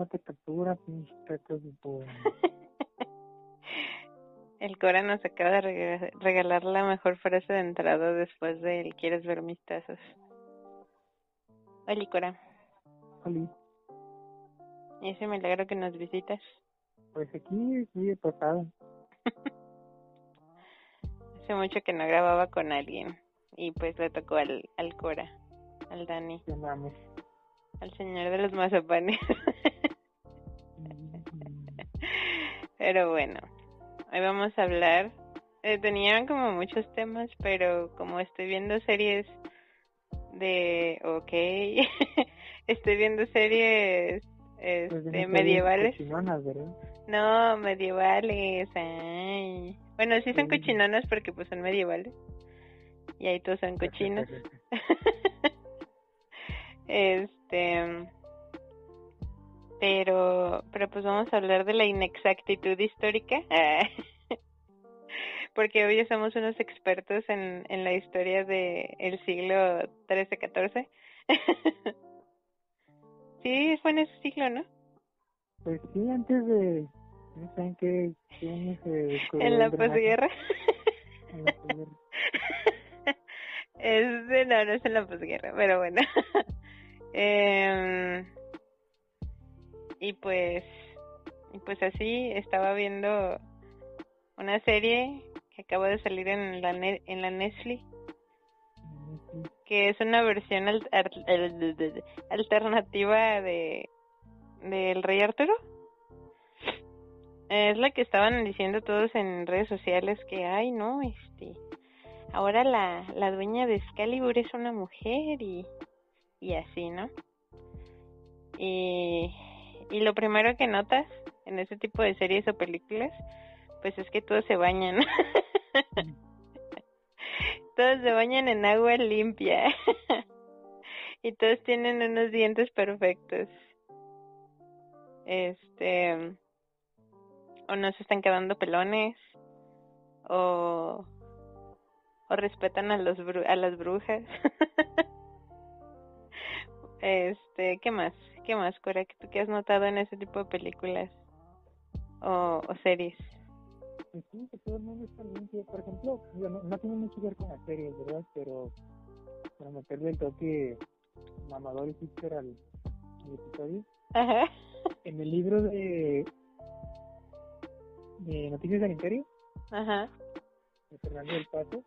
tómate captura, pinche caca de por... El Cora nos acaba de rega- regalar la mejor frase de entrada después de el ¿Quieres ver mis tazas? Hola, Cora. Oli, Y ese milagro que nos visitas. Pues aquí, sí, de pasada. Hace mucho que no grababa con alguien. Y pues le tocó al, al Cora, al Dani, mames. al señor de los mazapanes. pero bueno, hoy vamos a hablar. Eh, tenían como muchos temas, pero como estoy viendo series de. Ok. estoy viendo series Pues este, series medievales. cochinonas, ¿verdad? No, medievales. Ay. Bueno, sí son cochinonas porque pues son medievales. Y ahí todos son cochinos. este. Pero, pero pues vamos a hablar de la inexactitud histórica. Porque hoy ya somos unos expertos en, en la historia de el siglo XIII-XIV. sí, fue en ese siglo, ¿no? Pues sí, antes de... No sé en qué, En la posguerra. En la posguerra. es no, no es en la posguerra, pero bueno. Em, y pues, y pues así estaba viendo una serie que acaba de salir en la ne- en la Netflix, que es una versión al- al- al- alternativa de del Rey Arturo. Es la que estaban diciendo todos en redes sociales que, ay, no, este, ahora la, la dueña de Excalibur es una mujer y, y así, ¿no? Y, y lo primero que notas en ese tipo de series o películas, pues es que todos se bañan. todos se bañan en agua limpia. y todos tienen unos dientes perfectos. Este, o no se están quedando pelones, o, o respetan a los a las brujas. este, ¿qué más? ¿Qué más, Cora? ¿Qué, tú qué has notado en ese tipo de películas o, o series? Pues sí, que todo el mundo está limpio. Por ejemplo, no, no tiene mucho que ver con las series, ¿verdad? Pero para meterle el toque mamador y hipster al, al episodio, Ajá. en el libro de, de Noticias del Imperio, Ajá. de Fernando del Paso,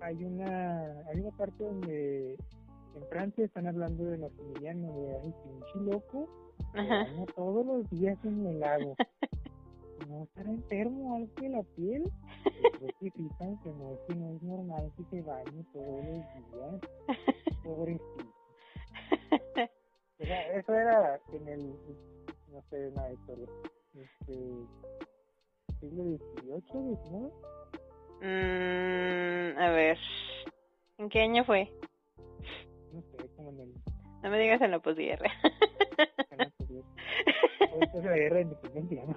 hay una, hay una parte donde en Francia están hablando de Maximiliano, de ay, pinche loco, baña todos los días en el lago. ¿No estará enfermo algo de la piel? Creo que tan que no, que no es normal que se bañe todos los días. Pobrecito. O sea, eso era en el, no sé, una historia. Este, siglo XVIII, XIX. Mm, a ver, ¿en qué año fue? Como en el, No me digas en la posguerra. en la posguerra. O después de la guerra de independencia, ¿no?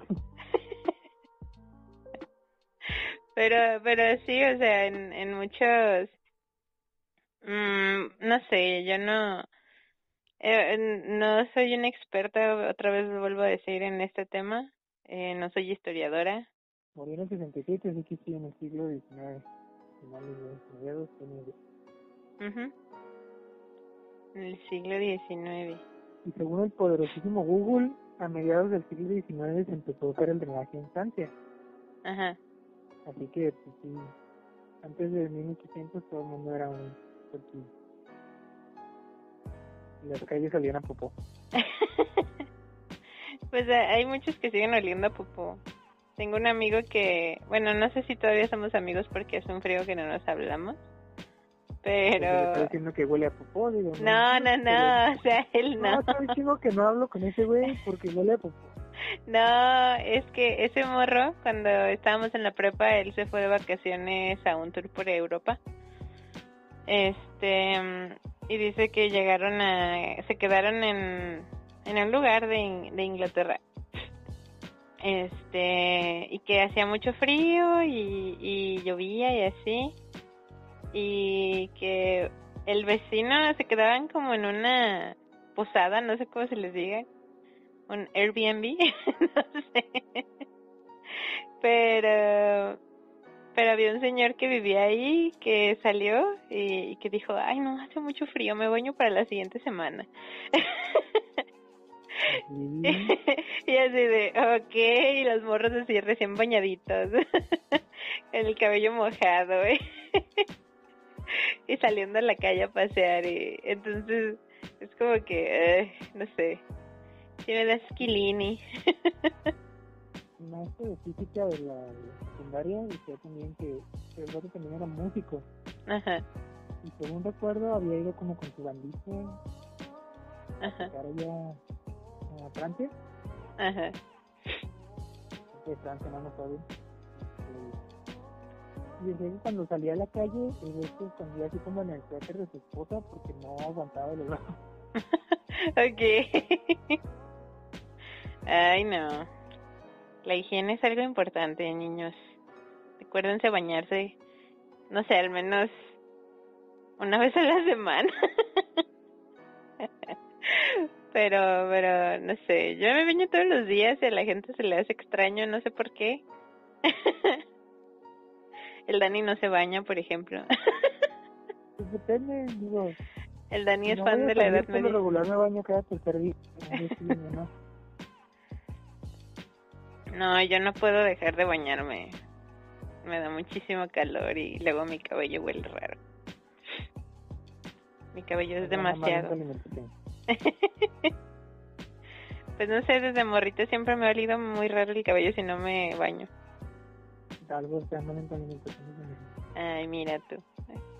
pero, pero sí, o sea, en, en muchos, mm, no sé, yo no, eh, no soy una experta, otra vez lo vuelvo a decir en este tema, eh, no soy historiadora, Murió en el 67, así que sí, en el siglo XIX. Finales de mediados, fines de- Ujú. En el siglo XIX. Y según el poderosísimo Google, a mediados del siglo XIX se empezó a usar el drenaje en Francia. Ajá. Así que, pues sí, antes de 1800 todo el mundo era un cochino. Y las calles salían a popó. pues eh, hay muchos que siguen oliendo a popó. Tengo un amigo que, bueno, no sé si todavía somos amigos porque hace un frío que no nos hablamos, pero... está diciendo que huele a popó, digo. No, no, no, o sea, él No, no. está diciendo que no hablo con ese güey porque huele a popó. No, es que ese morro, cuando estábamos en la prepa, él se fue de vacaciones a un tour por Europa. Este, y dice que llegaron a, se quedaron en, en un lugar de, In- de Inglaterra. Este, y que hacía mucho frío y, y llovía y así. Y que el vecino se quedaban como en una posada, no sé cómo se les diga, un Airbnb, no sé. Pero pero había un señor que vivía ahí que salió y, que dijo, ay no, hace mucho frío, me baño para la siguiente semana. y así de, ok, y los morros así recién bañaditos, en el cabello mojado, y saliendo a la calle a pasear, y entonces es como que, no sé, si me da esquilini maestro de física de la, secundaria decía también que el otro también era músico. Ajá. Y según recuerdo había ido como con su bandita Ajá. para allá a Francia. Ajá. De Francia no me acuerdo. Y cuando salía a la calle, el resto escondía así como en el suéter de su esposa porque no aguantaba el olor. ok. Ay, no. La higiene es algo importante, niños. Recuérdense bañarse, no sé, al menos una vez a la semana. pero, pero, no sé, yo me baño todos los días y a la gente se le hace extraño, no sé por qué. El Dani no se baña, por ejemplo. pues depende, digo. El Dani es fan de la edad media. regular me baño cada tercer día. No, yo no puedo dejar de bañarme. Me da muchísimo calor y luego mi cabello huele raro. Mi cabello es demasiado. pues no sé, desde morrito siempre me ha olido muy raro el cabello si no me baño. Ay, mira tú.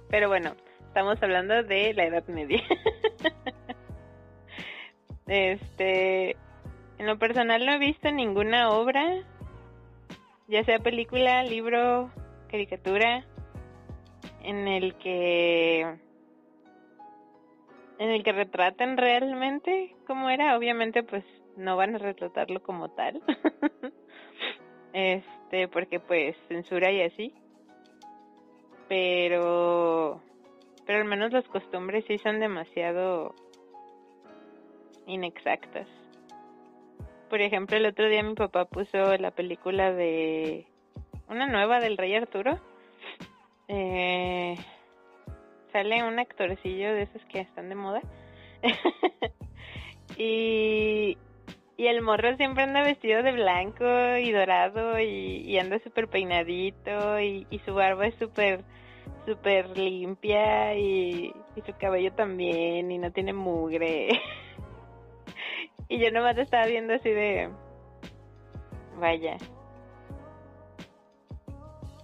Pero bueno, estamos hablando de la Edad Media. este, en lo personal no he visto ninguna obra, ya sea película, libro, caricatura, en el que en el que retraten realmente cómo era. Obviamente, pues no van a retratarlo como tal, este, porque pues censura y así. Pero, pero al menos las costumbres sí son demasiado inexactas. Por ejemplo, el otro día mi papá puso la película de una nueva del Rey Arturo. Eh, sale un actorcillo de esos que están de moda. y, y el morro siempre anda vestido de blanco y dorado y, anda súper peinadito y, su barba es súper súper limpia y, su cabello también y no tiene mugre. Y yo nomás estaba viendo así de... Vaya.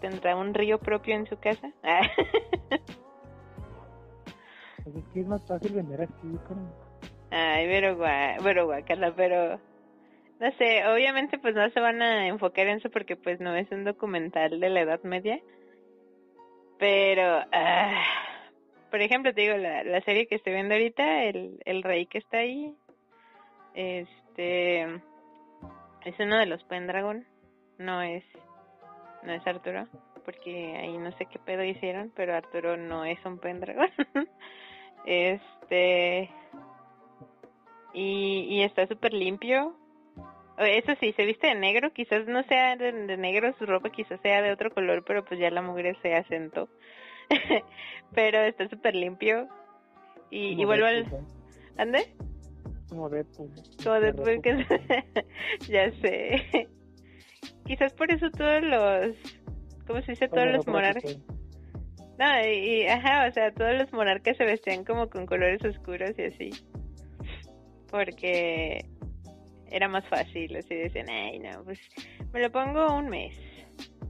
¿Tendrá un río propio en su casa? pues es más fácil vender así, Ay, pero, pero guacala, pero... No sé, obviamente pues no se van a enfocar en eso porque pues no es un documental de la Edad Media. Pero... Ah, por ejemplo, te digo, la, la serie que estoy viendo ahorita, el, el rey que está ahí, este es uno de los Pendragon, no es no es Arturo, porque ahí no sé qué pedo hicieron, pero Arturo no es un Pendragon. este y, y está súper limpio. Eso sí, se viste de negro, quizás no sea de, negro su ropa, quizás sea de otro color, pero pues ya la mugre se asentó. pero está súper limpio. Y, y vuelvo al... ¿Ande? Como Deadpool. Como Deadpool, que ya sé. Quizás por eso todos los, ¿cómo se dice? Todos los monarcas. No, y, ajá, o sea, todos los monarcas se vestían como con colores oscuros y así. Porque era más fácil, así decían, ay, no, pues me lo pongo un mes.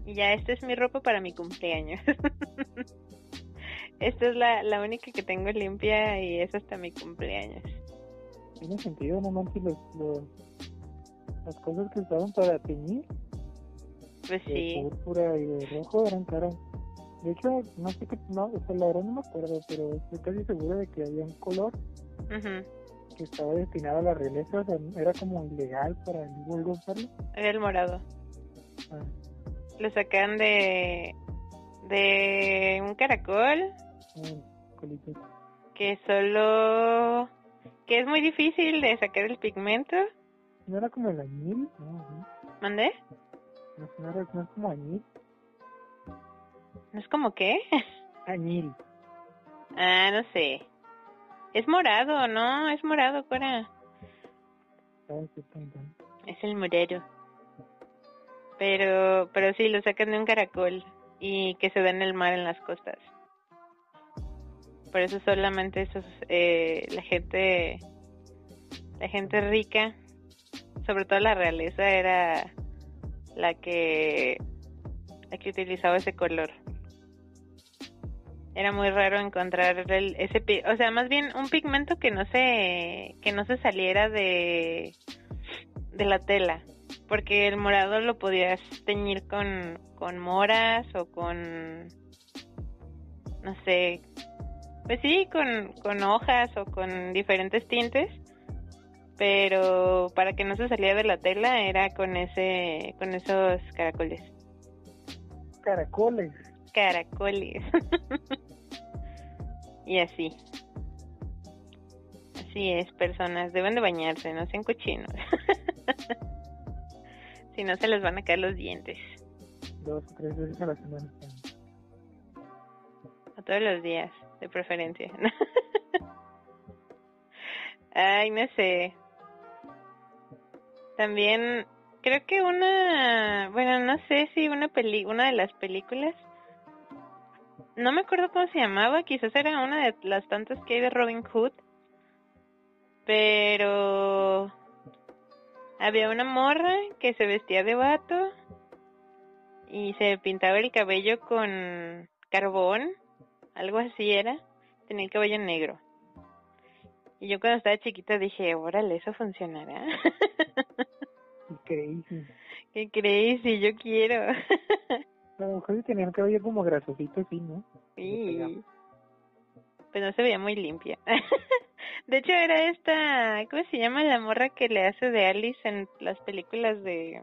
Y ya, esta es mi ropa para mi cumpleaños. esta es la, la única que tengo limpia y es hasta mi cumpleaños tiene sentido, no manches, los, los, las cosas que usaban para teñir. Pues de sí. púrpura y de rojo eran caras. De hecho, no sé qué, no, o sea, la verdad no me acuerdo, pero estoy casi segura de que había un color que estaba destinado a la realeza, o sea, era como ilegal para el vulgo usarlo. Era el morado. Ah. Lo sacan de de un caracol. Ah, que solo que es muy difícil de sacar el pigmento ¿No era como el añil? No, no. ¿Mandé? No, no, era- no es como añil. ¿No es como qué? Añil. ah, no sé. Es morado, ¿no? Es morado, Cora. ¿Sabes qué tan- Es el morero. Pero, pero sí, lo sacan de un caracol y que se da en el mar en las costas. Por eso solamente esos, eh, la gente, la gente rica, sobre todo la realeza, era la que, la que utilizaba ese color. Era muy raro encontrar el, ese, o sea, más bien un pigmento que no se, que no se saliera de, de la tela, porque el morado lo podías teñir con, con moras o con, no sé, pues sí, con, con hojas o con diferentes tintes, pero para que no se saliera de la tela era con ese, con esos caracoles, Caracoles. caracoles, y así. Así es, personas, deben de bañarse, no sean cochinos. si no se les van a caer los dientes. Dos o tres veces a la semana. A todos los días, de preferencia. Ay, no sé. También creo que una, bueno, no sé si una peli, una de las películas, no me acuerdo cómo se llamaba, quizás era una de las tantas que hay de Robin Hood, pero había una morra que se vestía de vato y se pintaba el cabello con carbón, algo así era, tenía el cabello negro. Y yo cuando estaba chiquita dije, órale, ¿eso funcionará? Crazy. ¿Qué? Si yo quiero. La mujer tenía el cabello como grasosito, sí, ¿no? sí. Pues no se veía muy limpia. De hecho era esta, ¿cómo se llama la morra que le hace de Alice en las películas de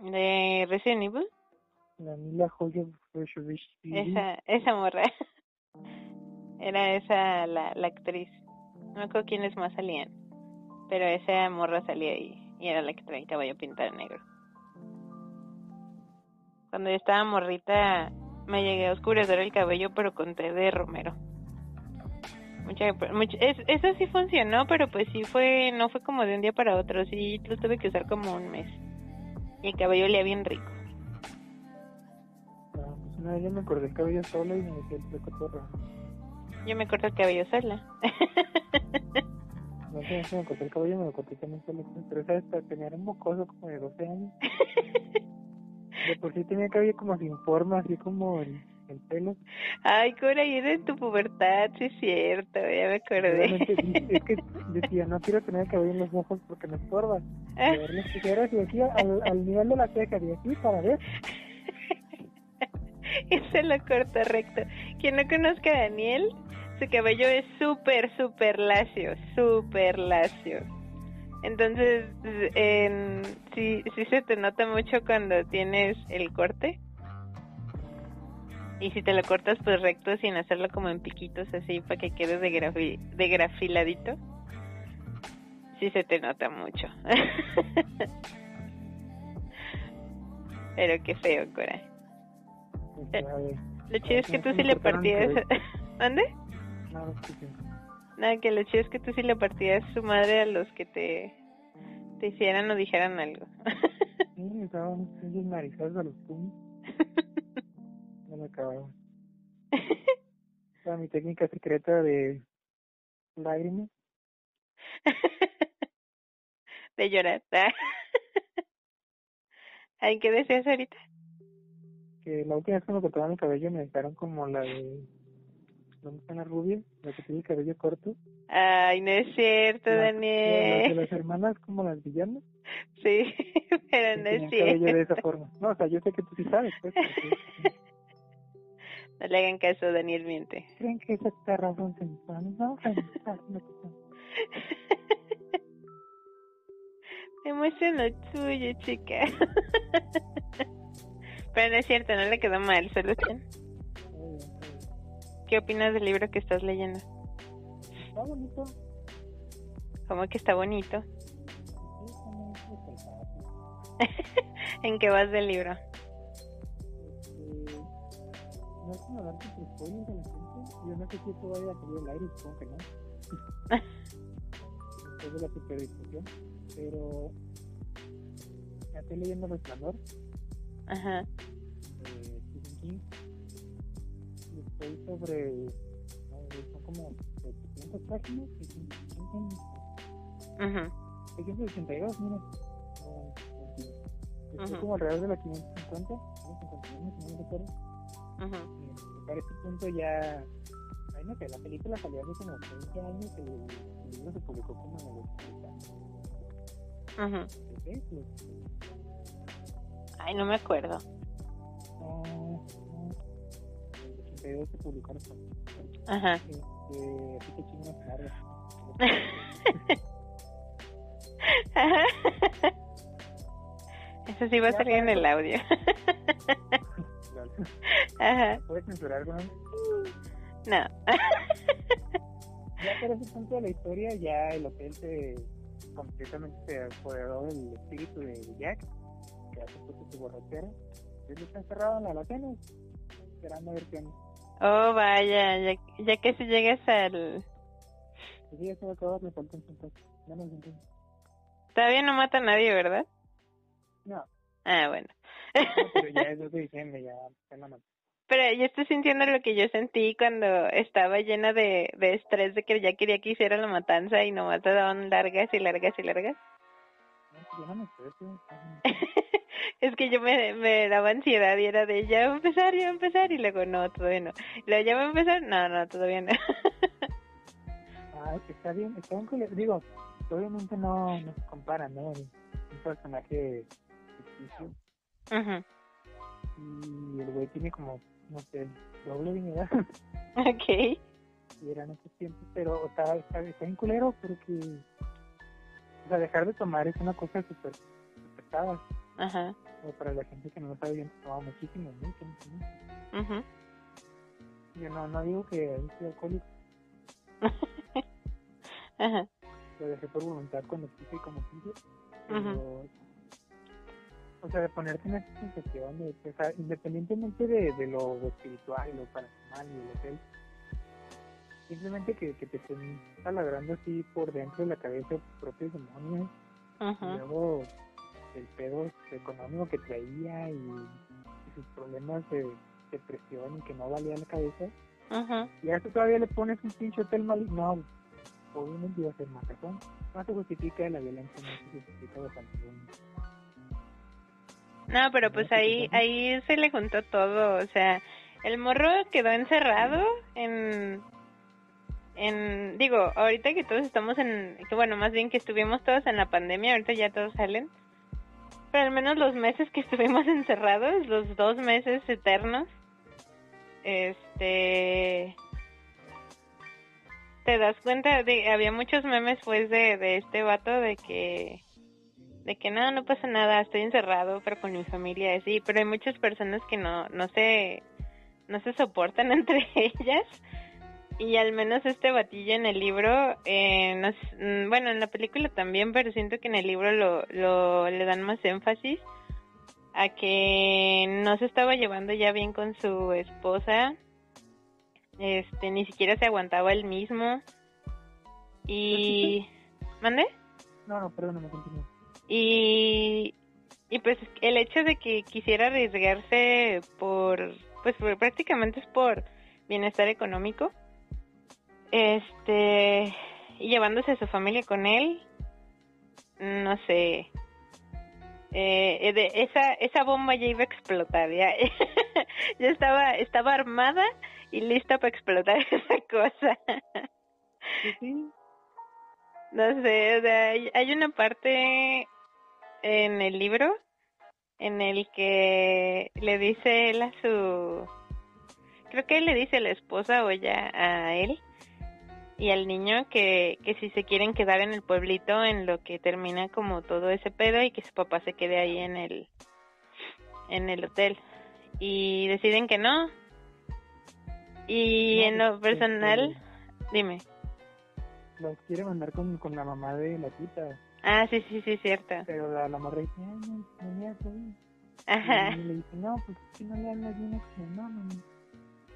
de Resident Evil? La Mila Joya Esa, esa morra. Era esa la, la actriz. No me acuerdo quiénes más salían. Pero esa morra salía ahí. Y era la que traía el cabello pintado negro. Cuando yo estaba morrita, me llegué a oscurecer el cabello, pero con té de romero. Mucha, mucha- es- eso sí funcionó, pero pues sí fue, no fue como de un día para otro. Sí, lo tuve que usar como un mes. Y el cabello olía bien rico. Ah, pues una vez yo me corté el cabello solo y me metí el fleco todo. Yo me corto el cabello sola. No sé si me corté el cabello, me lo corté también solo. Pero sabes, para tener un mocoso como de 12 años. De por sí tenía cabello como sin forma, así como el, el pelo. Ay, Cora, y de tu pubertad, sí es cierto, ya me acordé. Es que decía, no quiero tener cabello en los ojos porque me estorba. A ver las tijeras y aquí al, al nivel de la ceja, y aquí para ver. y se lo cortó recto. Quien no conozca a Daniel, su cabello es súper, súper lacio, súper lacio. Entonces, en, sí, sí se te nota mucho cuando tienes el corte. Y si te lo cortas pues recto sin hacerlo como en piquitos así para que quede de, grafi, de grafiladito. Sí se te nota mucho. Pero qué feo, Cora. Lo chido es que tú ¿Cómo sí le partías... ¿Dónde? sí, sí. Nada, que lo chido es que tú sí le partías su madre a los que te, te hicieran o dijeran algo. Sí, estaban a los puños. No me acababan. Era mi técnica secreta de lágrimas. de llorar. Ay, ¿qué deseas ahorita? Que la última vez que me cortaban el cabello me dejaron como la de. ¿Dónde está la rubia? La que tiene el cabello corto. Ay, no es cierto, La- Las de Daniel. las hermanas como las villanas. Sí, pero no es cabello de cierto. esa forma. No, o sea, yo sé que tú sí sabes, pues. porque- No le hagan caso, Daniel miente. ¿Creen que esas perras son sensuales? No. Demuestra lo tuyo, chica. Pero no es cierto, no le quedó mal, solo ¿Qué opinas del libro que estás leyendo? Está bonito. Como que está bonito. ¿En qué vas del libro? Este, no es como darte por spoilers a la gente. Yo no sé si esto vaya a salir al aire, supongo que no. Después de la superdiscusión. Pero ya estoy leyendo Resplandor Ajá. de Stephen King. Estoy sobre. son como 700 páginas. 600, Ujú. 682, mira. No, en fin. Estoy como alrededor de la 550, 551, si no me recuerdo. Ujú. Y para este punto ya. Ay, no sé, la película salió hace como 20 años y el, libro se publicó como en el 80. Ujú. ¿Qué? Pues, Ay, no me acuerdo. No. En el 82 se publicó esto. Ajá. Este, así que chingo una larga. Eso sí va a salir en el audio. Ajá. ¿Puedes censurar algo? no? No. Ya para ese punto de la historia, ya el hotel se completamente se apoderó del espíritu de Jack, que hace poco su borrachera. Él está encerrado en la alacena, esperando a ver qué onda. Oh, vaya, ya, ya que si llegas al... Sí, ya se va a acabar, le faltan 50. Menos de 50. Todavía no mata a nadie, ¿verdad? No, Ah, bueno. no, pero ya es 2 de diciembre, ya se la mató. Pero yo estoy sintiendo lo que yo sentí cuando estaba llena de, de estrés de que ya quería que hiciera la matanza y nomás te daban largas y largas y largas. No, pues yo no me estreso. Es que yo me, me daba ansiedad y era de ya va a empezar, ya va a empezar y luego no, todavía no. Y luego ya va a empezar, no, no, todavía no. Ah, que está bien, está bien cool. Digo, obviamente no, no se compara, ¿no? Un personaje ficticio Ujú. y el güey tiene como, no sé, doble edad. Ok. y eran esos tiempos, pero está, está, está bien culero porque, o sea, dejar de tomar es una cosa súper súper pesada. Ajá. O para la gente que no lo sabe, yo tomaba muchísimo, mucho. Yo no, no digo que soy alcohólico, Ajá. lo dejé por voluntad cuando quise y como quise, pero, o sea, de ponerte en esa sensación de, o sea, independientemente de, de lo espiritual, lo paranormal y el hotel, simplemente que, que te estén taladrando así por dentro de la cabeza tus propios demonios, y luego el pedo económico que traía y, y sus problemas de depresión y que no valía la cabeza, Ujú. y a eso todavía le pones un pinche hotel maligno, no, obviamente iba a ser matazón, no se justifica la violencia, no se justifica bajo ningún No, pero pues ahí, ahí se le juntó todo, o sea, el morro quedó encerrado en, en, digo, ahorita que todos estamos en, que bueno, más bien que estuvimos todos en la pandemia, ahorita ya todos salen, pero al menos los meses que estuvimos encerrados, los dos meses eternos, este, te das cuenta de, había muchos memes pues de, de este vato de que de que no, no pasa nada, estoy encerrado, pero con mi familia, así, pero hay muchas personas que no, no se, no se soportan entre ellas, y al menos este batillo en el libro, eh, no s- mm, bueno, en la película también, pero siento que en el libro lo, lo, le dan más énfasis a que no se estaba llevando ya bien con su esposa, este, ni siquiera se aguantaba él mismo, y... ¿Mande? No, no, perdóname, continúa. y y pues el hecho de que quisiera arriesgarse por pues por- prácticamente es por bienestar económico este y llevándose a su familia con él no sé. Eh, de esa esa bomba ya iba a explotar ya ya estaba estaba armada y lista para explotar esa cosa. Sí, no sé, o sea, hay, hay una parte en el libro en el que le dice él a su... Creo que él le dice a la esposa o ella a él y al niño que, que si se quieren quedar en el pueblito en lo que termina como todo ese pedo y que su papá se quede ahí en el en el hotel y deciden que no y No, en lo este, personal dime los quiere mandar con, con la mamá de la tita. Ah, sí, sí, sí, cierto. Pero la, la morra dice, ay, no, no. Ajá. Y le dice, no, pues si no le hablas bien, que no, no,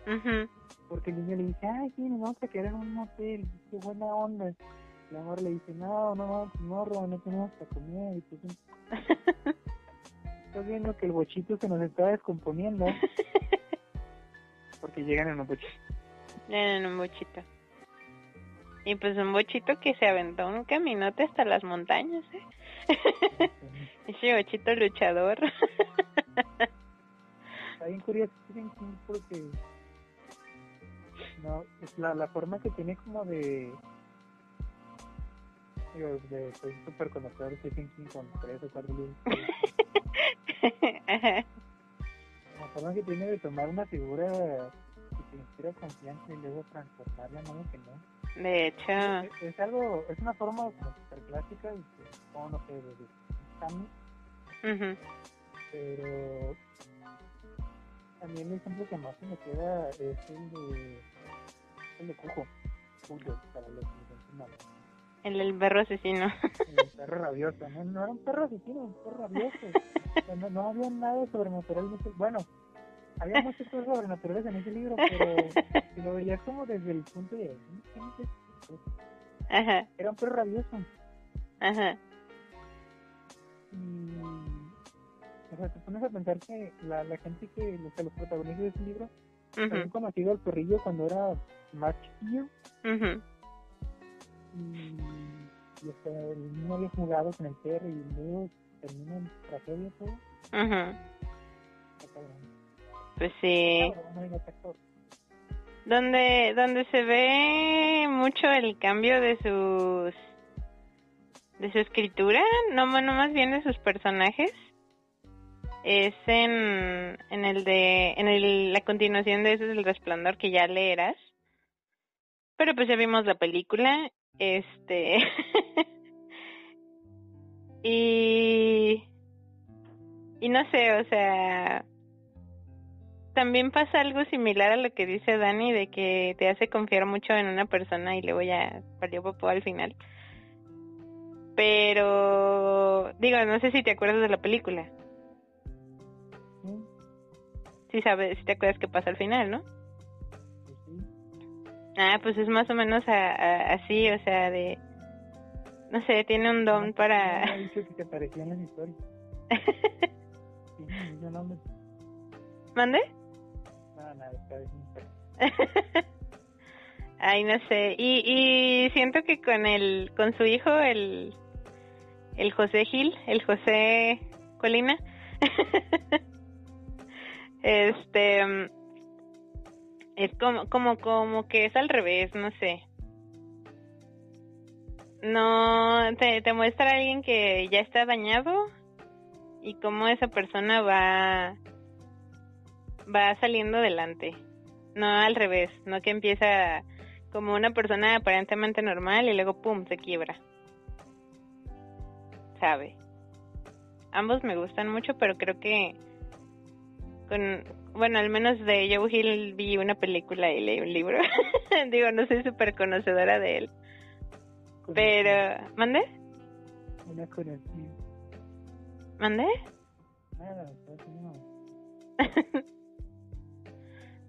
no. Porque el niño le dice, ay, sí, nos vamos a quedar en un hotel, qué buena onda. La morra le dice, no, no, morro, no tenemos para comer. Y pues, estás viendo que el bochito se nos está descomponiendo. Porque llegan en un bochito. En un bochito. Y pues un bochito que se aventó un caminote hasta las montañas, ¿eh? Ese bochito luchador. Está bien curioso porque no, es la, la forma que tiene como de digo, de soy súper conocedor de Stephen King con tres o cuatro libros. La forma que tiene de tomar una figura que te inspira confianza y luego transformarla en algo que no. De hecho, es, es algo es una forma como súper clásica y que como no sé de ujú. pero también el ejemplo que más se me queda es el de de Cujo para los el del perro asesino. el perro rabioso no, no era un perro asesino un perro rabioso. No, no había nada sobrenatural en ese- bueno había muchas cosas sobrenaturales en ese libro pero si lo veías como desde el punto de ¿quién es este? Ajá, era un perro rabioso. Ajá. y o sea te pones a pensar que la, la gente que o sea, los protagonistas de ese libro habían ujú, conocido al perrillo cuando era más chiquillo ujú. y, y hasta el niño había jugado con el perro y luego termina en tragedia todo. Está cabrón. Pues sí. Donde, donde se ve mucho el cambio de sus de su escritura, no, no más bien de sus personajes, es en, en el de, en el, la continuación de ese es el resplandor que ya leerás. Pero pues ya vimos la película, este, y, y no sé, o sea, también pasa algo similar a lo que dice Dani de que te hace confiar mucho en una persona y luego ya valió popó al final. Pero digo, no sé si te acuerdas de la película. Sí, Sí sabes, si te acuerdas qué pasa al final, ¿no? Ah, pues es más o menos a- a- así, o sea, de no sé, tiene un don No, para no dicho que te parecía en las historias. Sí, yo no me... ¿Mande? Nada, nada, está bien. Ay, no sé. Y, y siento que con el, con su hijo, el, el José Gil, el José Colina, este, es como, como, como que es al revés, no sé. No, te, te muestra a alguien que ya está dañado y cómo esa persona va, va saliendo adelante. No al revés, no que empieza como una persona aparentemente normal y luego pum, se quiebra. Sabe. Ambos me gustan mucho, pero creo que con bueno, al menos de Joe Hill vi una película y leí un libro. Digo, no soy súper conocedora de él. Pero, ¿mande? Una conocida. ¿Mande? Nada, pues no.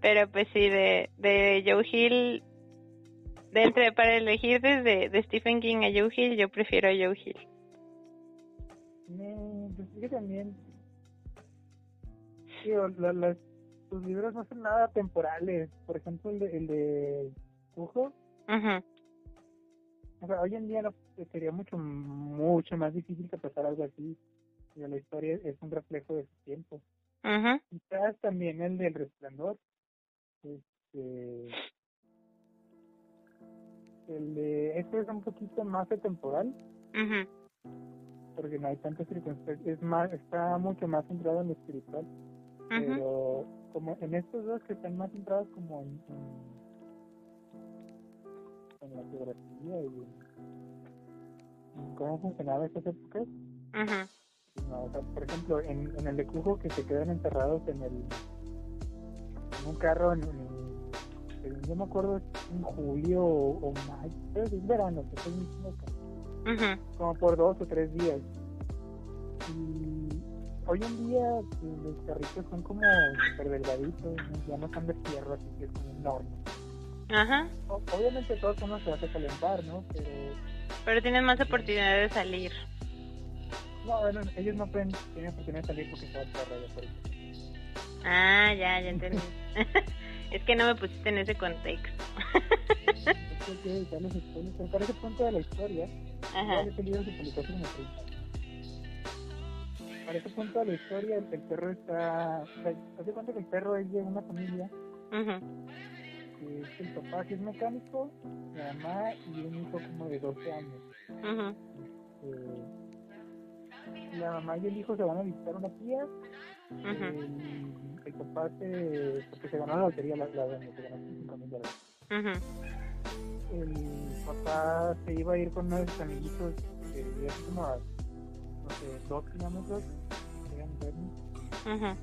Pero pues sí, de, de Joe Hill, de entre, para elegir desde de Stephen King a Joe Hill, yo prefiero a Joe Hill. No, pues es que también. Digo, la- las, sus libros no son nada temporales. Por ejemplo, el de, el de. Ujú, O sea, hoy en día no, sería mucho, mucho más difícil que pasara algo así. Digo, la historia es un reflejo de su tiempo. ujú, Quizás también el del resplandor. Este, el de este es un poquito más atemporal ujú. porque no hay tantas circunstancias, es más, está mucho más centrado en lo espiritual. Pero como en estos dos que están más centrados como en, en, en la geografía y en, en cómo funcionaba esas épocas no, o sea, por ejemplo en, en el de Cujo que se quedan enterrados en el en un carro en, yo me acuerdo es en julio o, o mayo es verano que Ujú. como por dos o tres días. Y hoy en día los carritos son como súper delgaditos, ya no son de fierro, así que es como horno. Ajá. O- Obviamente todo uno se hace calentar, ¿no? Pero Pero tienes más oportunidad de salir. no, bueno, ellos no pueden, tienen oportunidad de salir porque está el perro allá afuera. Ah, ya, ya entendí. es que no me pusiste en ese contexto. Es que hay que evitar los spoilers, pero para ese punto de la historia, Ajá. ya ese libro se publicó hace como 30 años. Para ese punto de la historia, el, el perro está. O sea, haz de cuenta que el perro es de una familia que es el papá que es mecánico, la mamá y un hijo como de 12 años. Eh, la mamá y el hijo se van a visitar una tía. Ujú. el, el papá se. porque se ganó la lotería, la, la se ganó 5 mil dólares. El papá se iba a ir con uno de sus amiguitos que así como a, no sé, dos kilómetros. Bernie. Ujú.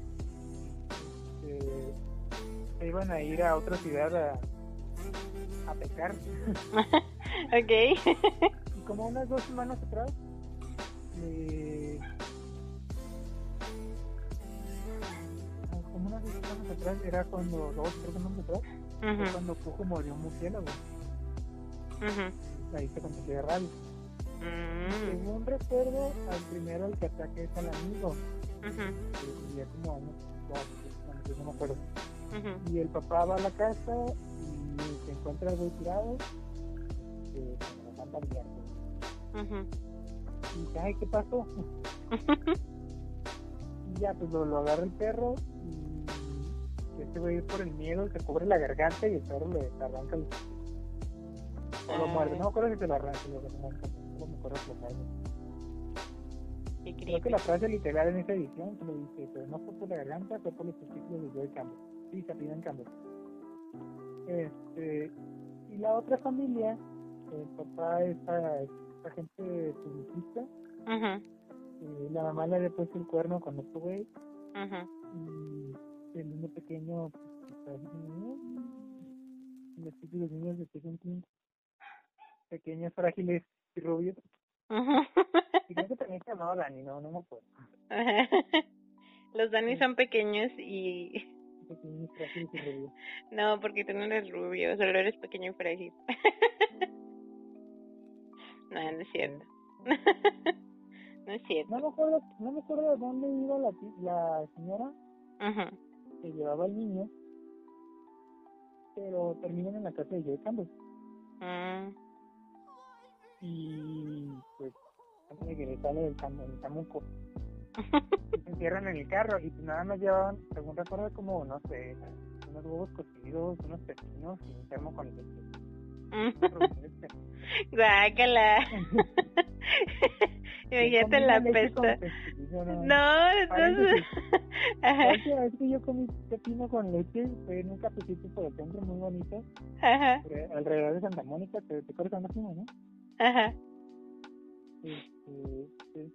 Eh, iban a ir a otra ciudad a, a pescar. Ok. y como unas dos semanas atrás, ah, como unas dos semanas atrás, era cuando, dos, tres semanas atrás, fue cuando Cujo murió un murciélago. Ujú. Ahí se contagió de rabia. Mm. Según recuerdo, al primero el que ataca es al amigo, que vivía como a unos dos, tres kilómetros, no me acuerdo. Y el papá va a la casa y se encuentra algo tirado, eh. Y dice, ay, ¿qué pasó? Y ya, pues lo, lo agarra el perro y este güey por el miedo se cubre la garganta y el perro le arranca el... O lo Ah. muerde, no me acuerdo si se lo arranca, lo arranca, lo muerde. Qué Creo que la frase literal en esa edición se lo dice, pero no fue por la garganta, fue por los testículos de Joey Campbell. Sí, se piden Campbell. Este, y la otra familia, el papá es a- es agente publicista, eh, la mamá le había puesto el cuerno con otro güey, y el niño pequeño, pues, está "Mm", los típicos niños de Stephen King, pequeños, frágiles y rubios. Ujú. Y creo que también se llamaba Dani, no, no me acuerdo. Los Dani son pequeños y... Pequeños, frágiles y rubios. No, porque tú no eres rubio, solo eres pequeño y frágil. No, no es cierto. No es cierto. No me acuerdo, no me acuerdo de dónde iba la, la señora que llevaba al niño, pero terminan en la casa de Joey Campbell. Mm. Y pues, antes de que le sale el, cam- el camuco, se encierran en el carro y pues nada más llevaban, según recuerdo, como, no sé, unos huevos cocidos, unos pepinos y un termo con leche. Guácala. Imagínate la pesta. no, No, entonces... Vez que yo comí pepino con leche fue en un cafecito por el centro muy bonito, ajá, por- alrededor de Santa Mónica, te, te acuerdas fuimos, ¿no? Ajá. Este.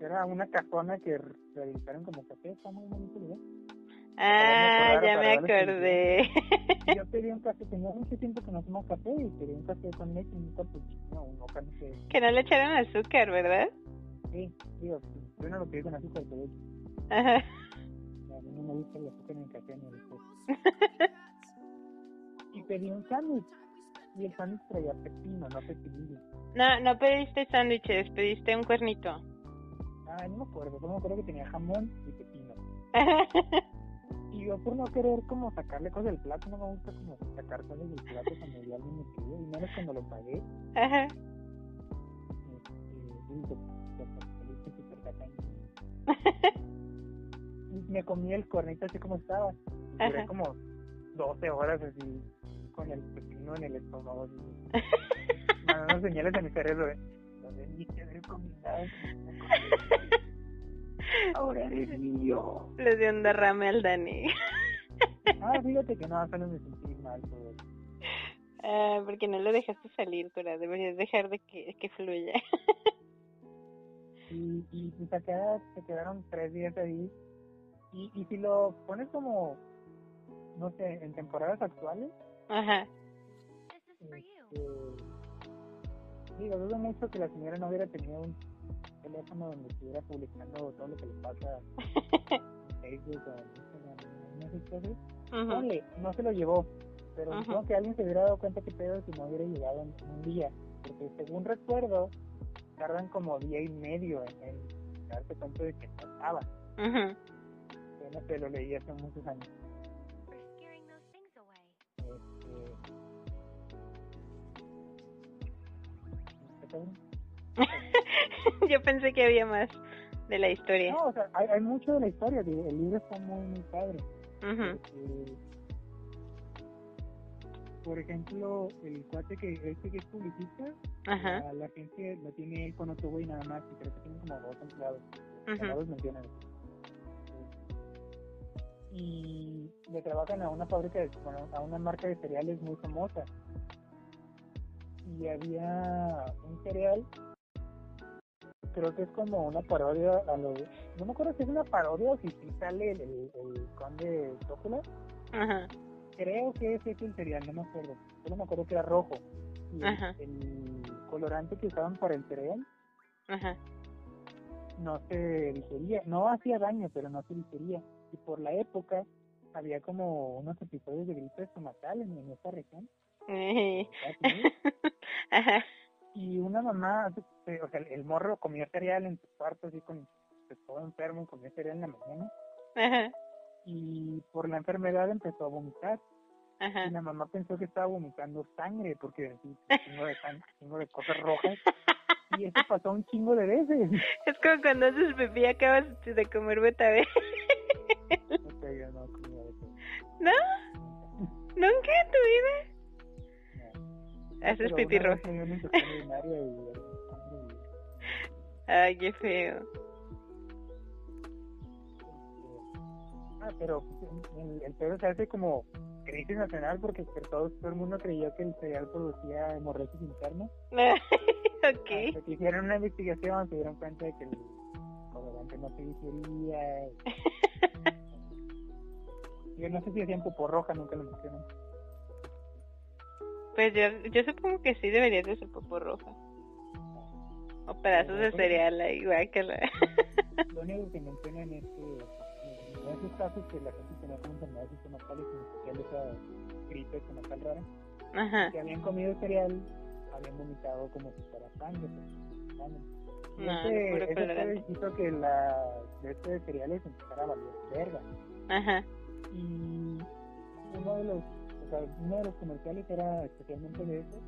Era una casona que rehabilitaron como café, está muy bonito, ¿verdad? Ah, ya me acordé. Y Yo pedí un café, tenía mucho tiempo que no tomo café y pedí un café con leche, un cappuccino, un moca, no sé. Que no le echaron azúcar, ¿verdad? Sí, digo, yo no lo pedí con azúcar, pero Ajá. a mí no me gusta el azúcar en el café ni el té. Y pedí un sándwich. Y el sándwich traía pepino, no pepinillo. No, no pediste sándwiches, pediste un cuernito. Ah, no me acuerdo, solo me acuerdo que tenía jamón y pepino. Y yo por no querer como sacarle cosas del plato, no me gusta como sacar cosas del plato cuando ya alguien me pidió, y menos cuando lo pagué. Ajá. Este. Y me comí el cuernito así como estaba. Duré como 12 horas así con el pepino en el estómago. Mandando señales a mi cerebro. ¿eh? No debí haber comido nada. Ahora eres mío. Le dio un derrame al Dani. Ah, fíjate que no, solo me sentí mal eso. Ah, porque no lo dejaste salir, Cora. Deberías dejar de que, que fluya. Y, y pues acá se quedaron tres días ahí. Y, y si lo pones como, no sé, en temporadas actuales, Ajá. este, Digo, dudo mucho que la señora no hubiera tenido un teléfono donde estuviera publicando todo lo que le pasa en Facebook o en Instagram, cosas. Ujú. Ponle, no se lo llevó, pero Ujú. supongo que alguien se hubiera dado cuenta que pedo si no hubiera llegado en, en un día. Porque según recuerdo, tardan como día y medio en, en darse cuenta de que no estaba. Ujú. Yo no sé, lo leí hace muchos años. Yo pensé que había más de la historia. No, o sea, hay, hay mucho de la historia, digo, el libro está muy, muy padre. Porque, por ejemplo, el cuate que este que es publicista, Ajá. la, la agencia lo tiene él con otro güey nada más, y creo que tiene como dos empleados. No los mencionan. Y le trabajan a una fábrica, de, bueno, a una marca de cereales muy famosa. Y había un cereal, creo que es como una parodia a lo. No me acuerdo si es una parodia o si sí sale el, el, el conde. Ajá. Creo que ese es el cereal, no me acuerdo. Solo me acuerdo que era rojo. Y el, colorante que usaban para el cereal Ajá. no se digería, no hacía daño, pero no se digería. Y por la época había como unos episodios de gripe estomacal en, en esta región. Eh. Ajá. y una mamá, eh, o sea, el morro comía cereal en su cuarto, así con, pues, todo enfermo, comía cereal en la mañana. Ajá. Y por la enfermedad empezó a vomitar. Ajá. Y la mamá pensó que estaba vomitando sangre, porque así, chingo de, sang- chingo de cosas rojas. Y eso pasó un chingo de veces. Es como cuando haces pipí y acabas de comer betabel. No yo. ¿No? ¿Nunca en tu vida? Era sangre y, Ay, qué feo. este, Ah, pero el, el pedo se hace como crisis nacional porque pues, todo, todo el mundo creyó que el cereal producía hemorroides internas. ok. Hasta que hicieron una investigación se dieron cuenta de que el colorante no se digería. Yo no sé si hacían popó roja, nunca lo mencionan. Pues yo, yo supongo que sí deberías de ser popó roja. O pedazos de cereal ahí, guácala. Lo único que mencionan es que en esos casos que la gente tenía como enfermedades estomacales, en especial esa gripe estomacal rara, Ajá. que habían comido cereal, habían vomitado como si fuera sangre. pues, No, ese, ese hizo que la de este de cereales empezara a valer verga. Ajá. Y uno de los, sea, uno de los comerciales era especialmente de eso.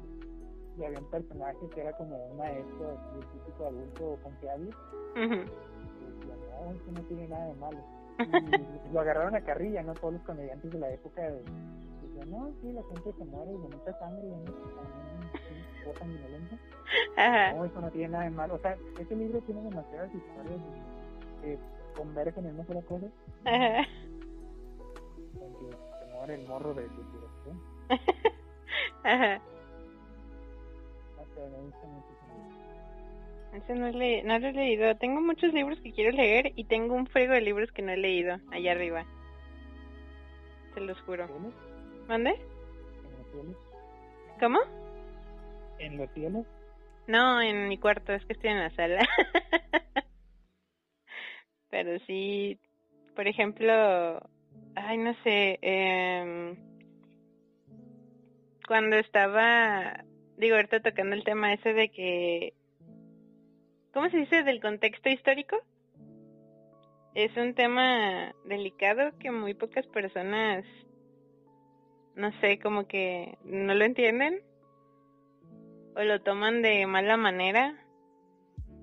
Y había un personaje que era como un maestro, así, el típico adulto confiable. Ujú. Y decía, no, eso no tiene nada de malo. Y lo agarraron a carrilla, ¿no? Todos los comediantes de la época de- decían, no, sí, la gente se muere de mucha sangre, ¿no? También, sí, cosa sanguinolenta. Ajá. No, eso no tiene nada de malo. O sea, ese libro tiene demasiadas historias que convergen en una sola cosa, Ajá. en que se muere el morro de. Ajá. No sé, me gusta muchísimo. Ese no, le, no lo he leído. Tengo muchos libros que quiero leer y tengo un frigo de libros que no he leído allá arriba. Se los juro. ¿Cielos? ¿Mande? ¿En los cielos? ¿Cómo? ¿En los cielos? No, en mi cuarto, es que estoy en la sala. Pero sí, por ejemplo, ay, no sé, em, cuando estaba, digo, ahorita tocando el tema ese de que, ¿cómo se dice? Del contexto histórico. Es un tema delicado que muy pocas personas, no sé, como que no lo entienden o lo toman de mala manera.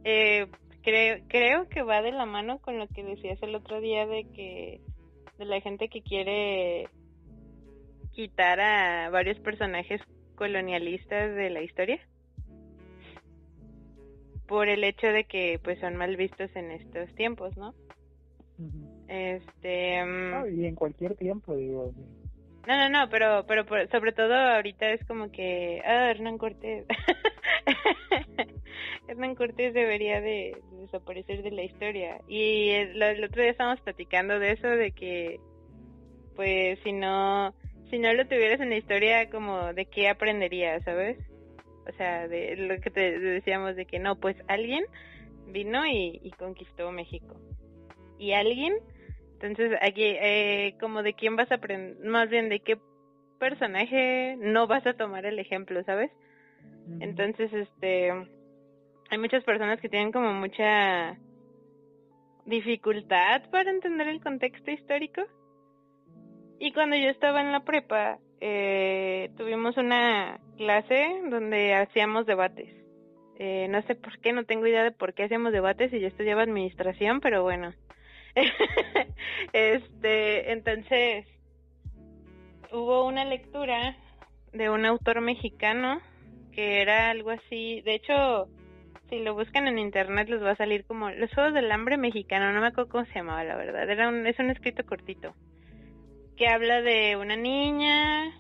Eh, creo, creo que va de la mano con lo que decías el otro día de que de la gente que quiere quitar a varios personajes colonialistas de la historia por el hecho de que pues son mal vistos en estos tiempos, ¿no? Este, mm, No, y en cualquier tiempo, digo. no, no, no, pero, pero por- sobre todo ahorita es como que, ah, Hernán Cortés. Hernán Cortés debería de, de desaparecer de la historia. Y el, el otro día estábamos platicando de eso, de que, pues, si no, si no lo tuvieras en la historia, como, ¿de qué aprenderías, sabes? O sea, de lo que te decíamos de que no, pues alguien vino y, y conquistó México. Y alguien, entonces aquí, eh, como de quién vas a aprender, más bien de qué personaje no vas a tomar el ejemplo, ¿sabes? Entonces, este, hay muchas personas que tienen como mucha dificultad para entender el contexto histórico. Y cuando yo estaba en la prepa, eh, tuvimos una clase donde hacíamos debates. Eh, no sé por qué, no tengo idea de por qué hacíamos debates y yo estudiaba administración, pero bueno. este, entonces, hubo una lectura de un autor mexicano que era algo así, de hecho, si lo buscan en internet les va a salir como Los Juegos del Hambre Mexicano, no me acuerdo cómo se llamaba la verdad, era un, es un escrito cortito, que habla de una niña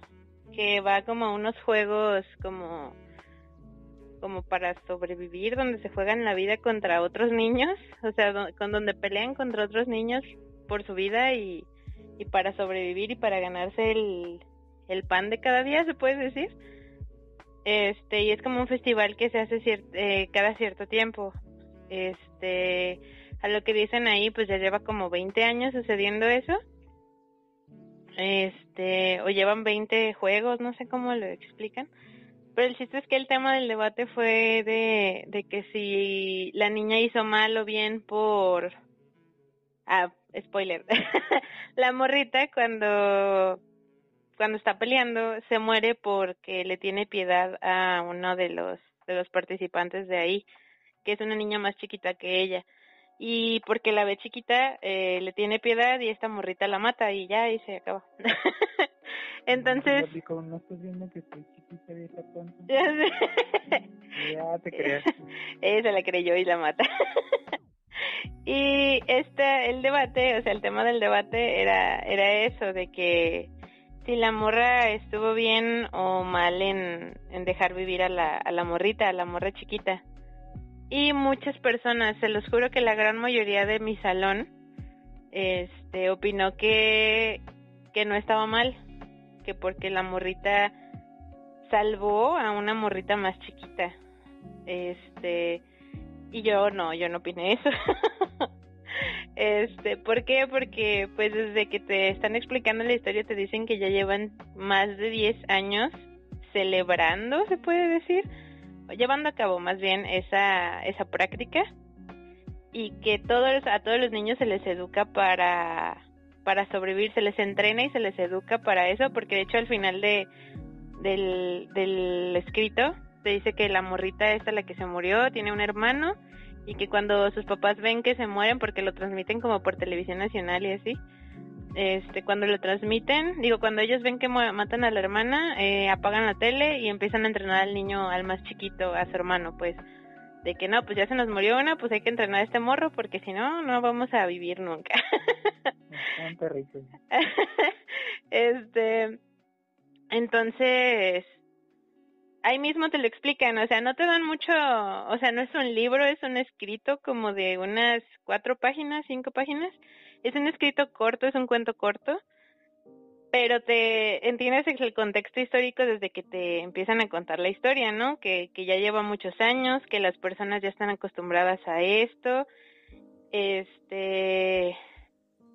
que va como a unos juegos como como para sobrevivir donde se juegan la vida contra otros niños, o sea, con donde pelean contra otros niños por su vida y, y para sobrevivir y para ganarse el, el pan de cada día, se puede decir. Este, y es como un festival que se hace eh, cada cierto tiempo. Este, a lo que dicen ahí, pues ya lleva como 20 años sucediendo eso. Este, o llevan 20 juegos, no sé cómo lo explican. Pero el chiste es que el tema del debate fue de, de que si la niña hizo mal o bien por... Ah, spoiler. la morrita cuando cuando está peleando se muere porque le tiene piedad a uno de los de los participantes de ahí, que es una niña más chiquita que ella. Y porque la ve chiquita, eh, le tiene piedad y esta morrita la mata y ya, y se acaba. Entonces... No estás viendo que chiquita sé. Ya te creas. Esa la creyó y la mata. y este, el debate, o sea, el tema del debate era, era eso, de que si la morra estuvo bien o mal en, en dejar vivir a la, a la morrita, a la morra chiquita. Y muchas personas, se los juro que la gran mayoría de mi salón, este, opinó que, no estaba mal, que porque la morrita salvó a una morrita más chiquita. Este, y yo no, yo no opiné eso. Este, ¿por qué? Porque pues desde que te están explicando la historia te dicen que ya llevan más de 10 años celebrando, se puede decir, llevando a cabo más bien esa esa práctica y que todos a todos los niños se les educa para para sobrevivir, se les entrena y se les educa para eso, porque de hecho al final de del, del escrito te dice que la morrita esta la que se murió tiene un hermano y que cuando sus papás ven que se mueren porque lo transmiten como por televisión nacional y así este cuando lo transmiten digo cuando ellos ven que matan a la hermana eh, apagan la tele y empiezan a entrenar al niño al más chiquito a su hermano pues de que no pues ya se nos murió una pues hay que entrenar a este morro porque si no no vamos a vivir nunca. Este entonces ahí mismo te lo explican, o sea, no te dan mucho, o sea, no es un libro, es un escrito como de unas cuatro páginas, cinco páginas, es un escrito corto, es un cuento corto, pero te entiendes el contexto histórico desde que te empiezan a contar la historia, ¿no? Que, que ya lleva muchos años, que las personas ya están acostumbradas a esto, este,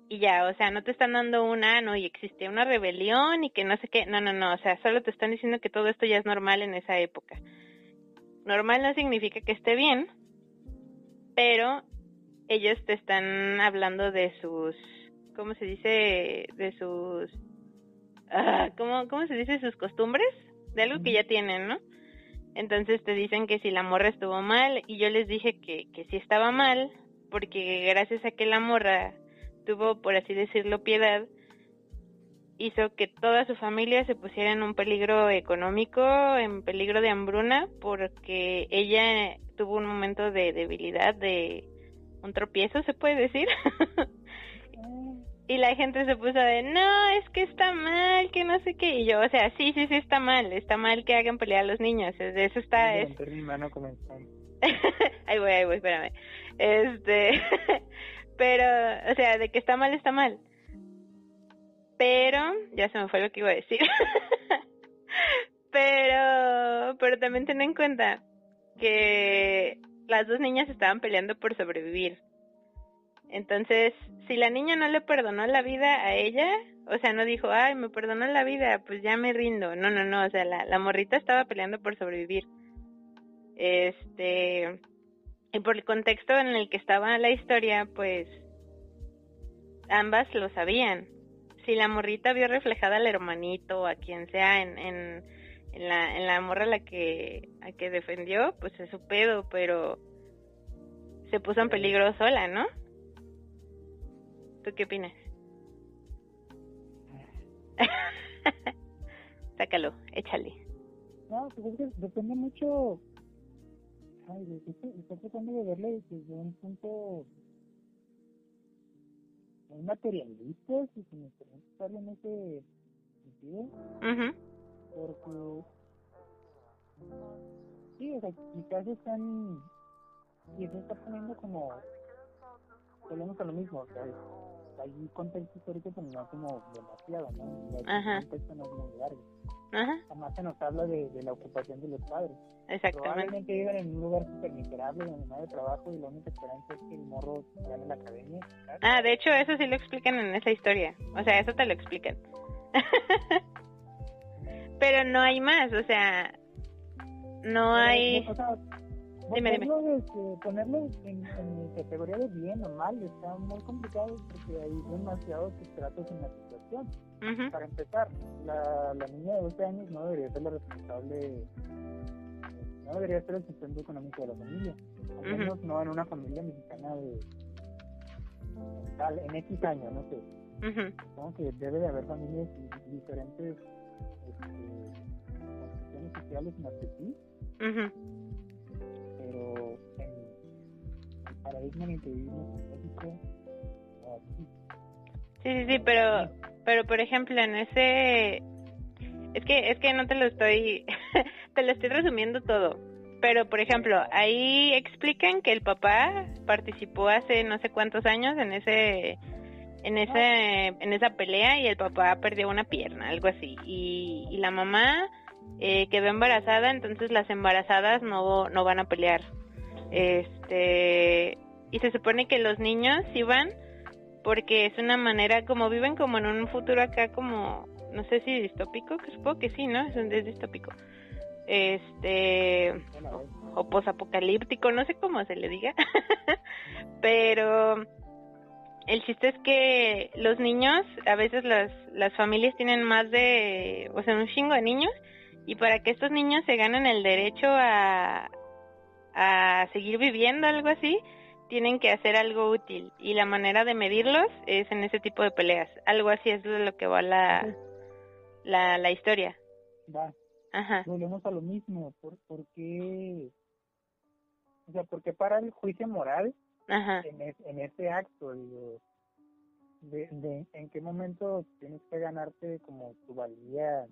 y ya, o sea, no te están dando un ano y existe una rebelión y que no sé qué, no, no, no, o sea, solo te están diciendo que todo esto ya es normal en esa época. Normal no significa que esté bien, pero ellos te están hablando de sus, ¿cómo se dice? De sus, ah, ¿cómo, ¿cómo se dice? Sus costumbres, de algo que ya tienen, ¿no? Entonces te dicen que si la morra estuvo mal y yo les dije que, que si estaba mal, porque gracias a que la morra tuvo, por así decirlo, piedad, hizo que toda su familia se pusiera en un peligro económico, en peligro de hambruna, porque ella tuvo un momento de debilidad, de un tropiezo, se puede decir. y la gente se puso de, no, es que está mal, que no sé qué. Y yo, o sea, sí, sí, sí está mal, está mal que hagan pelear a los niños, de eso está... Es... mi mano ahí voy, ahí voy, espérame. Este, pero, o sea, de que está mal, está mal. Pero, ya se me fue lo que iba a decir. Pero, pero también ten en cuenta que las dos niñas estaban peleando por sobrevivir. Entonces, si la niña no le perdonó la vida a ella, o sea, no dijo, ay, me perdonó la vida, pues ya me rindo. No, no, no, o sea, la, morrita estaba peleando por sobrevivir. Este, y por el contexto en el que estaba la historia, pues ambas lo sabían. Si la morrita vio reflejada al hermanito o a quien sea en, en, en la, en la morra a la que, a que defendió, pues es su pedo, pero se puso en peligro sola, ¿no? ¿Tú qué opinas? Sácalo, échale. No, pues es que depende mucho. Ay, estoy, tratando de verle desde un punto muy materialista, si se me permite en ese sentido, mhm porque sí, o sea, quizás están y se está poniendo como volvemos a lo mismo, o sea, hay contexto histórico pero no como demasiado, ¿no? El contexto no es muy largo. Ajá, Además se nos habla de, de la ocupación de los padres. exactamente. Probablemente vivan en un lugar súper miserable donde no hay trabajo y la única esperanza es que el morro gane la academia. ¿sabes? Ah, de hecho, eso sí lo explican en esa historia. O sea, eso te lo explican. Pero no hay más, o sea, no hay... O sea, Dime, dime. ponerlo, este, ponerlo en, en categoría de bien o mal está muy complicado porque hay demasiados estratos en la situación. Para empezar, la, la niña de 12 años no debería ser la responsable, no debería ser el sustento económico de la familia. Al menos no en una familia mexicana de tal, en X años, no sé. Supongo que debe de haber familias di- diferentes este, sociales más que sí, Ujú. pero en el paradigma en el que vivimos en México, así. Sí, sí, sí, pero, pero por ejemplo, en ese... Es que, es que no te lo estoy... te lo estoy resumiendo todo. Pero, por ejemplo, ahí explican que el papá participó hace no sé cuántos años en ese... En ese, en esa pelea y el papá perdió una pierna, algo así. Y, y la mamá eh, quedó embarazada, entonces las embarazadas no, no van a pelear. Este, y se supone que los niños sí van porque es una manera como viven como en un futuro acá como no sé si distópico que supongo que sí no es, un- es distópico este ver, o posapocalíptico no sé cómo se le diga pero el chiste es que los niños a veces las las familias tienen más de o sea un chingo de niños y para que estos niños se ganen el derecho a a seguir viviendo algo así tienen que hacer algo útil y la manera de medirlos es en ese tipo de peleas. Algo así es de lo que va la, la, la historia. va, Ajá. volvemos a lo mismo, ¿por, por qué? O sea, porque para el juicio moral Ajá. en, es- en ese acto, digo, de, de en qué momento tienes que ganarte como tu valía. eh,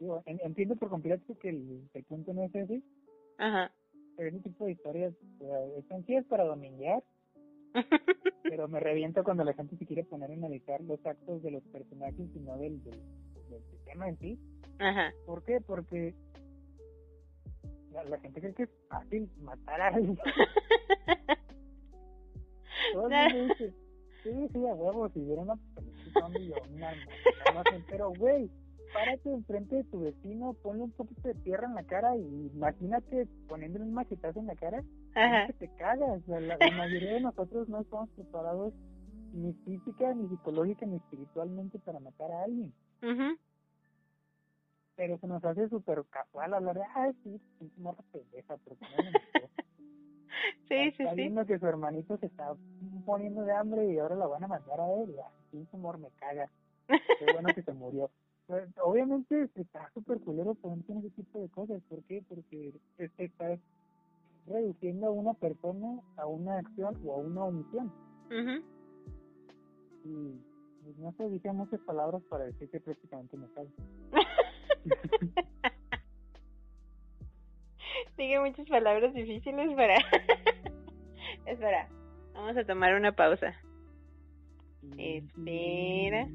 Digo, en- entiendo por completo que el, el punto no es ese, Ajá. pero ese tipo de historias o sea, están chidas para domingar, pero me reviento cuando la gente se quiere poner a analizar los actos de los personajes y no del, del, del sistema en sí. Ajá. ¿Por qué? Porque la, gente cree que es fácil matar a alguien. Todo el mundo dice, sí, sí, a huevo, si hubiera una película zombie o una pero güey, párate enfrente de tu vecino, ponle un poquito de tierra en la cara y imagínate poniéndole un machetazo en la cara, Ajá. que te cagas. La, la mayoría de nosotros no estamos preparados ni física, ni psicológica, ni espiritualmente para matar a alguien. Ujú. Pero se nos hace súper casual hablar de, ay, sí, pinche morra pendeja, pero que no me gustó". Sí, sí, Está sí. viendo que su hermanito se está poniendo de hambre y ahora la van a mandar a él. Ya, pinche amor me caga. Qué bueno que se murió. Pues, obviamente está súper culero ponerte en ese tipo de cosas. ¿Por qué? Porque es- estás reduciendo a una persona a una acción o a una omisión. Ujú. Y pues, no sé, dije muchas palabras para decir que prácticamente me cago. Sigue muchas palabras difíciles para... Espera, vamos a tomar una pausa. Espera.